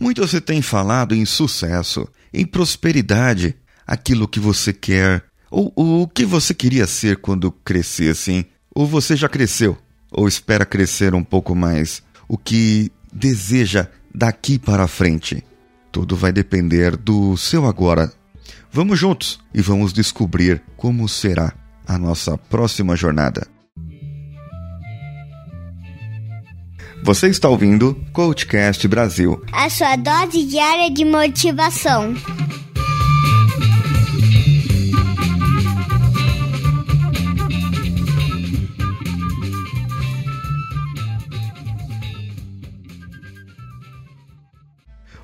Muito se tem falado em sucesso, em prosperidade, aquilo que você quer, ou, ou o que você queria ser quando crescesse, hein? Ou você já cresceu, ou espera crescer um pouco mais, o que deseja daqui para frente. Tudo vai depender do seu agora. Vamos juntos e vamos descobrir como será a nossa próxima jornada. Você está ouvindo Coachcast Brasil a sua dose diária de motivação.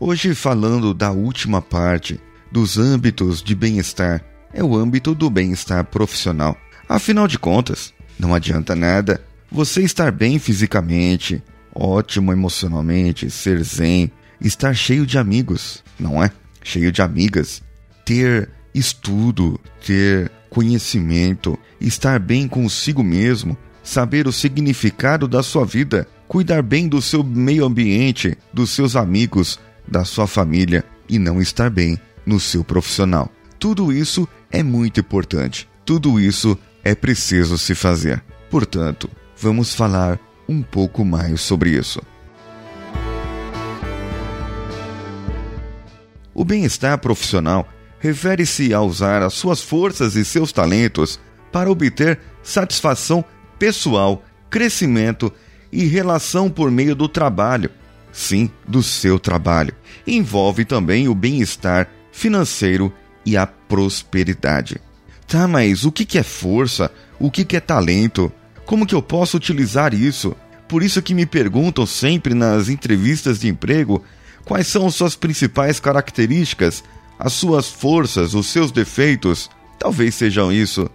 Hoje, falando da última parte dos âmbitos de bem-estar, é o âmbito do bem-estar profissional. Afinal de contas, não adianta nada você estar bem fisicamente, ótimo emocionalmente, ser zen, estar cheio de amigos, não é? Cheio de amigas, ter estudo, ter conhecimento, estar bem consigo mesmo, saber o significado da sua vida, cuidar bem do seu meio ambiente, dos seus amigos, da sua família e não estar bem no seu profissional. Tudo isso é muito importante. Tudo isso é preciso se fazer. Portanto, vamos falar um pouco mais sobre isso. O bem-estar profissional refere-se a usar as suas forças e seus talentos para obter satisfação pessoal, crescimento e relação por meio do trabalho. Sim, do seu trabalho. Envolve também o bem-estar financeiro e a prosperidade. Tá, mas o que é força? O que é talento? Como que eu posso utilizar isso? Por isso que me perguntam sempre nas entrevistas de emprego quais são suas principais características, as suas forças, os seus defeitos. Talvez sejam isso,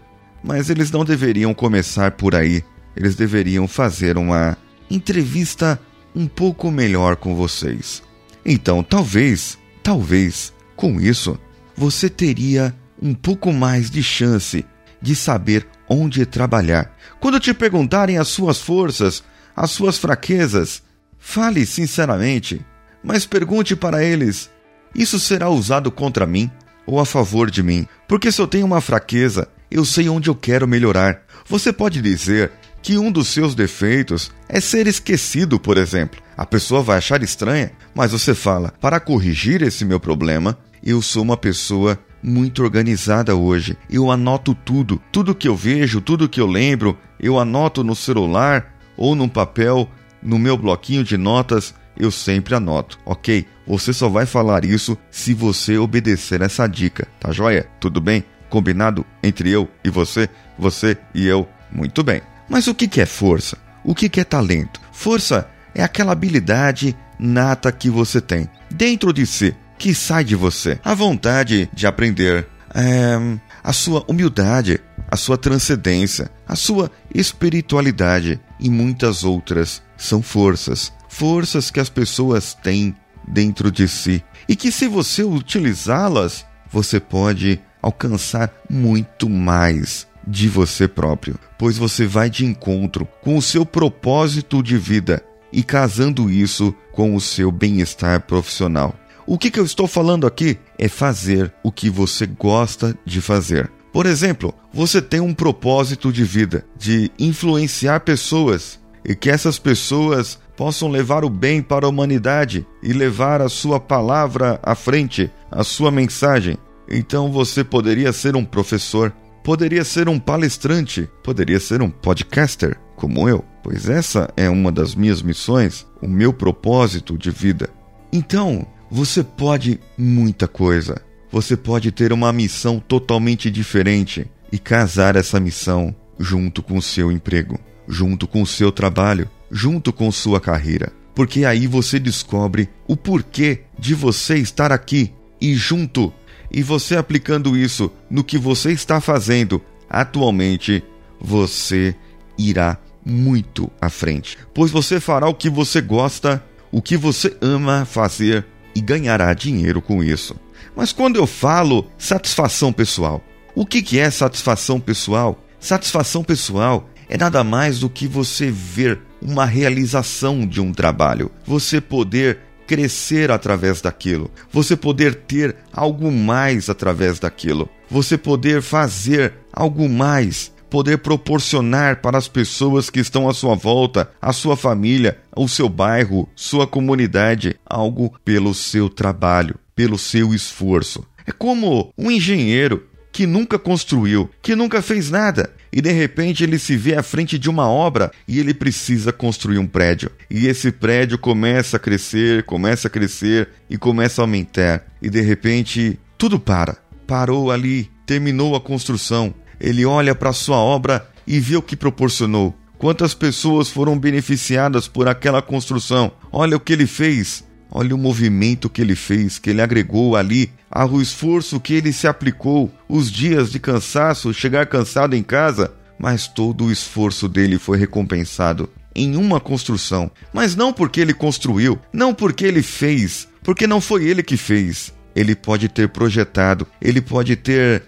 mas eles não deveriam começar por aí. Eles deveriam fazer uma entrevista um pouco melhor com vocês. Então, talvez, talvez, com isso, você teria um pouco mais de chance de saber onde trabalhar. Quando te perguntarem as suas forças, as suas fraquezas, fale sinceramente, mas pergunte para eles: isso será usado contra mim ou a favor de mim? Porque se eu tenho uma fraqueza, eu sei onde eu quero melhorar. Você pode dizer que um dos seus defeitos é ser esquecido, por exemplo. A pessoa vai achar estranha, mas você fala: para corrigir esse meu problema, eu sou uma pessoa muito organizada hoje. Eu anoto tudo, tudo que eu vejo, tudo que eu lembro, eu anoto no celular ou num papel, no meu bloquinho de notas, eu sempre anoto, ok? Você só vai falar isso se você obedecer essa dica, tá joia? Tudo bem? Combinado entre eu e você, você e eu? Muito bem. Mas o que é força? O que é talento? Força é aquela habilidade nata que você tem dentro de si que sai de você. A vontade de aprender, é, a sua humildade, a sua transcendência, a sua espiritualidade e muitas outras são forças. Forças que as pessoas têm dentro de si e que, se você utilizá-las, você pode alcançar muito mais de você próprio, pois você vai de encontro com o seu propósito de vida e casando isso com o seu bem-estar profissional. O que, que eu estou falando aqui é fazer o que você gosta de fazer. Por exemplo, você tem um propósito de vida, de influenciar pessoas e que essas pessoas possam levar o bem para a humanidade e levar a sua palavra à frente, a sua mensagem. Então você poderia ser um professor, poderia ser um palestrante, poderia ser um podcaster, como eu, pois essa é uma das minhas missões, o meu propósito de vida. Então, você pode muita coisa. Você pode ter uma missão totalmente diferente e casar essa missão junto com o seu emprego, junto com o seu trabalho, junto com sua carreira. Porque aí você descobre o porquê de você estar aqui e junto. E você aplicando isso no que você está fazendo atualmente, você irá muito à frente. Pois você fará o que você gosta, o que você ama fazer e ganhará dinheiro com isso. Mas quando eu falo satisfação pessoal, o que, que é satisfação pessoal? Satisfação pessoal é nada mais do que você ver uma realização de um trabalho, você poder crescer através daquilo, você poder ter algo mais através daquilo, você poder fazer algo mais, poder proporcionar para as pessoas que estão à sua volta, a sua família, o seu bairro, sua comunidade, algo pelo seu trabalho, pelo seu esforço. É como um engenheiro que nunca construiu, que nunca fez nada, e de repente ele se vê à frente de uma obra e ele precisa construir um prédio. E esse prédio começa a crescer, começa a crescer e começa a aumentar. E de repente tudo para. Parou ali, terminou a construção. Ele olha para sua obra e vê o que proporcionou. Quantas pessoas foram beneficiadas por aquela construção? Olha o que ele fez. Olha o movimento que ele fez, que ele agregou ali, ao esforço que ele se aplicou, os dias de cansaço, chegar cansado em casa, mas todo o esforço dele foi recompensado em uma construção. Mas não porque ele construiu, não porque ele fez, porque não foi ele que fez. Ele pode ter projetado, ele pode ter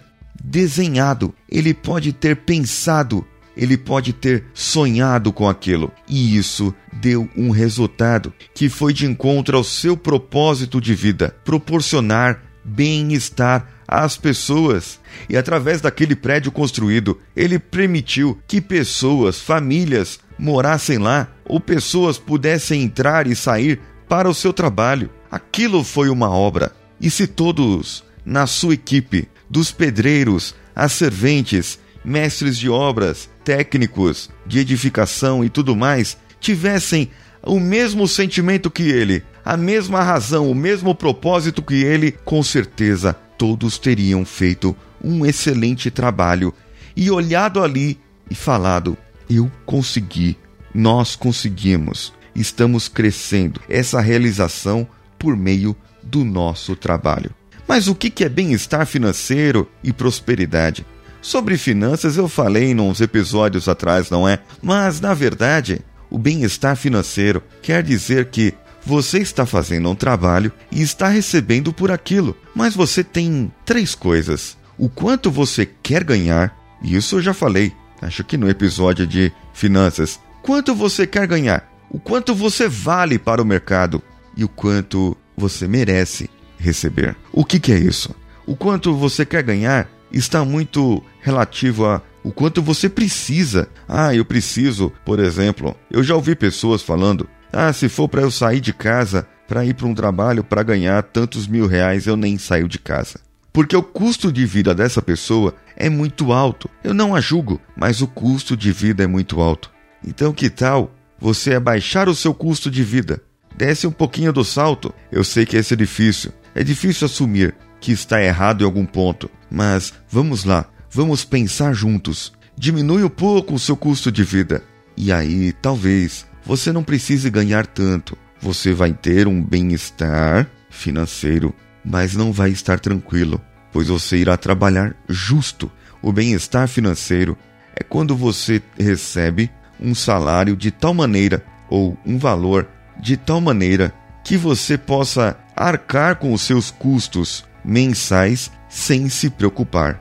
desenhado, ele pode ter pensado ele pode ter sonhado com aquilo. E isso deu um resultado que foi de encontro ao seu propósito de vida proporcionar bem-estar às pessoas. E através daquele prédio construído, ele permitiu que pessoas, famílias, morassem lá ou pessoas pudessem entrar e sair para o seu trabalho. Aquilo foi uma obra. E se todos na sua equipe, dos pedreiros, as serventes, mestres de obras, técnicos de edificação e tudo mais, tivessem o mesmo sentimento que ele, a mesma razão, o mesmo propósito que ele, com certeza todos teriam feito um excelente trabalho e olhado ali e falado: Eu consegui, nós conseguimos, estamos crescendo. Essa realização por meio do nosso trabalho. Mas o que é bem-estar financeiro e prosperidade? Sobre finanças eu falei nos episódios atrás, não é? Mas, na verdade, o bem-estar financeiro quer dizer que você está fazendo um trabalho e está recebendo por aquilo, mas você tem três coisas: o quanto você quer ganhar, isso eu já falei, acho que no episódio de finanças. Quanto você quer ganhar, o quanto você vale para o mercado e o quanto você merece receber. O que, que é isso? O quanto você quer ganhar está muito relativo a o quanto você precisa. Ah, eu preciso, por exemplo, eu já ouvi pessoas falando: ah, se for para eu sair de casa para ir para um trabalho para ganhar tantos mil reais, eu nem saio de casa. Porque o custo de vida dessa pessoa é muito alto. Eu não a julgo, mas o custo de vida é muito alto. Então, que tal você abaixar o seu custo de vida? Desce um pouquinho do salto. Eu sei que esse é difícil. É difícil assumir, que está errado em algum ponto. Mas vamos lá, vamos pensar juntos. Diminui um pouco o seu custo de vida. E aí, talvez, você não precise ganhar tanto. Você vai ter um bem-estar financeiro, mas não vai estar tranquilo, pois você irá trabalhar justo. O bem-estar financeiro é quando você recebe um salário de tal maneira ou um valor de tal maneira que você possa arcar com os seus custos mensais sem se preocupar.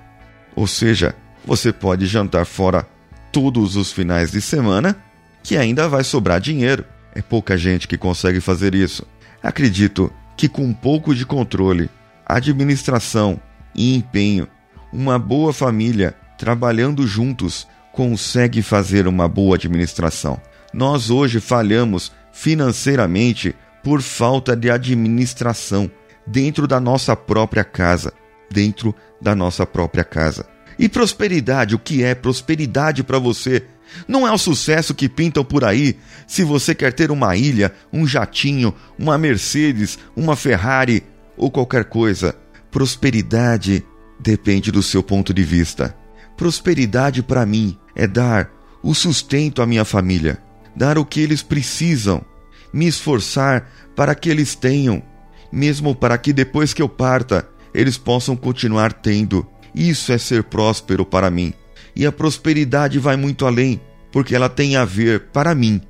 Ou seja, você pode jantar fora todos os finais de semana que ainda vai sobrar dinheiro. É pouca gente que consegue fazer isso. Acredito que com um pouco de controle, administração e empenho, uma boa família trabalhando juntos consegue fazer uma boa administração. Nós hoje falhamos financeiramente por falta de administração dentro da nossa própria casa, dentro da nossa própria casa. E prosperidade, o que é prosperidade para você? Não é o sucesso que pintam por aí. Se você quer ter uma ilha, um jatinho, uma Mercedes, uma Ferrari ou qualquer coisa. Prosperidade depende do seu ponto de vista. Prosperidade para mim é dar o sustento à minha família, dar o que eles precisam, me esforçar para que eles tenham mesmo para que depois que eu parta, eles possam continuar tendo. Isso é ser próspero para mim. E a prosperidade vai muito além, porque ela tem a ver, para mim,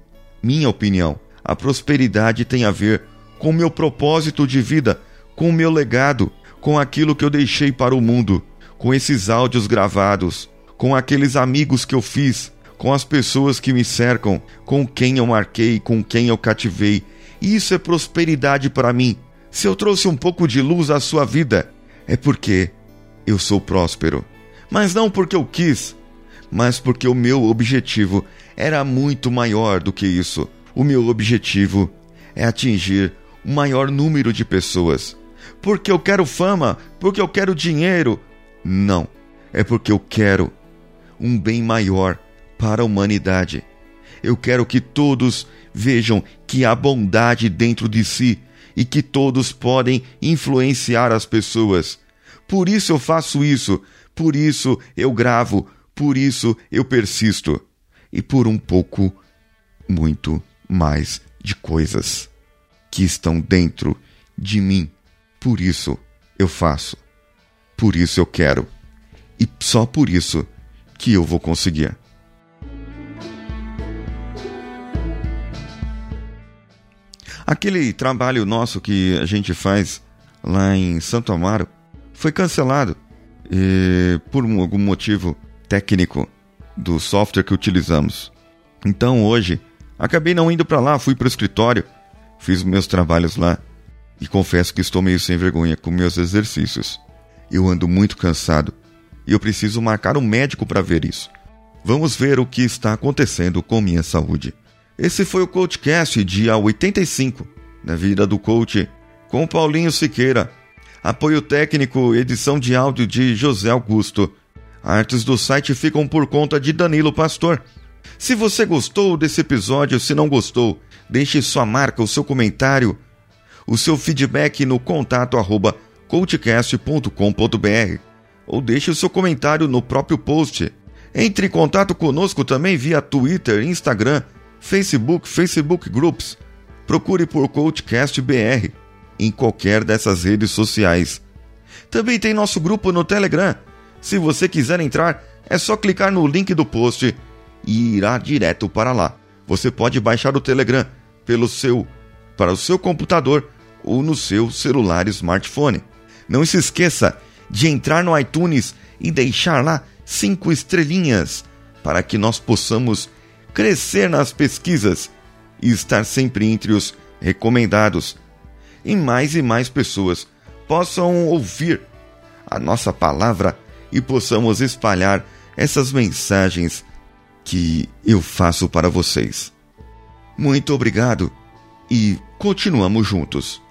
minha opinião, a prosperidade tem a ver com meu propósito de vida, com meu legado, com aquilo que eu deixei para o mundo, com esses áudios gravados, com aqueles amigos que eu fiz, com as pessoas que me cercam, com quem eu marquei, com quem eu cativei Isso é prosperidade para mim. Se eu trouxe um pouco de luz à sua vida, é porque eu sou próspero. Mas não porque eu quis, mas porque o meu objetivo era muito maior do que isso. O meu objetivo é atingir o maior número de pessoas. Porque eu quero fama, porque eu quero dinheiro. Não, é porque eu quero um bem maior para a humanidade. Eu quero que todos vejam que há bondade dentro de si e que todos podem influenciar as pessoas. Por isso eu faço isso, por isso eu gravo, por isso eu persisto. E por um pouco, muito mais de coisas que estão dentro de mim. Por isso eu faço. Por isso eu quero. E só por isso que eu vou conseguir. Aquele trabalho nosso que a gente faz lá em Santo Amaro foi cancelado e, por algum motivo técnico do software que utilizamos. Então hoje acabei não indo para lá, fui para o escritório, fiz meus trabalhos lá e confesso que estou meio sem vergonha com meus exercícios. Eu ando muito cansado e eu preciso marcar um médico para ver isso. Vamos ver o que está acontecendo com minha saúde. Esse foi o CoachCast dia 85, na vida do coach, com Paulinho Siqueira. Apoio técnico, edição de áudio de José Augusto. Artes do site ficam por conta de Danilo Pastor. Se você gostou desse episódio, se não gostou, deixe sua marca, o seu comentário, o seu feedback no contato arroba coachcast.com.br ou deixe o seu comentário no próprio post. Entre em contato conosco também via Twitter, Instagram, Facebook, Facebook Groups. Procure por Coachcast BR em qualquer dessas redes sociais. Também tem nosso grupo no Telegram. Se você quiser entrar, é só clicar no link do post e irá direto para lá. Você pode baixar o Telegram pelo seu para o seu computador ou no seu celular smartphone. Não se esqueça de entrar no iTunes e deixar lá cinco estrelinhas para que nós possamos crescer nas pesquisas e estar sempre entre os recomendados e mais e mais pessoas possam ouvir a nossa palavra e possamos espalhar essas mensagens que eu faço para vocês. Muito obrigado e continuamos juntos.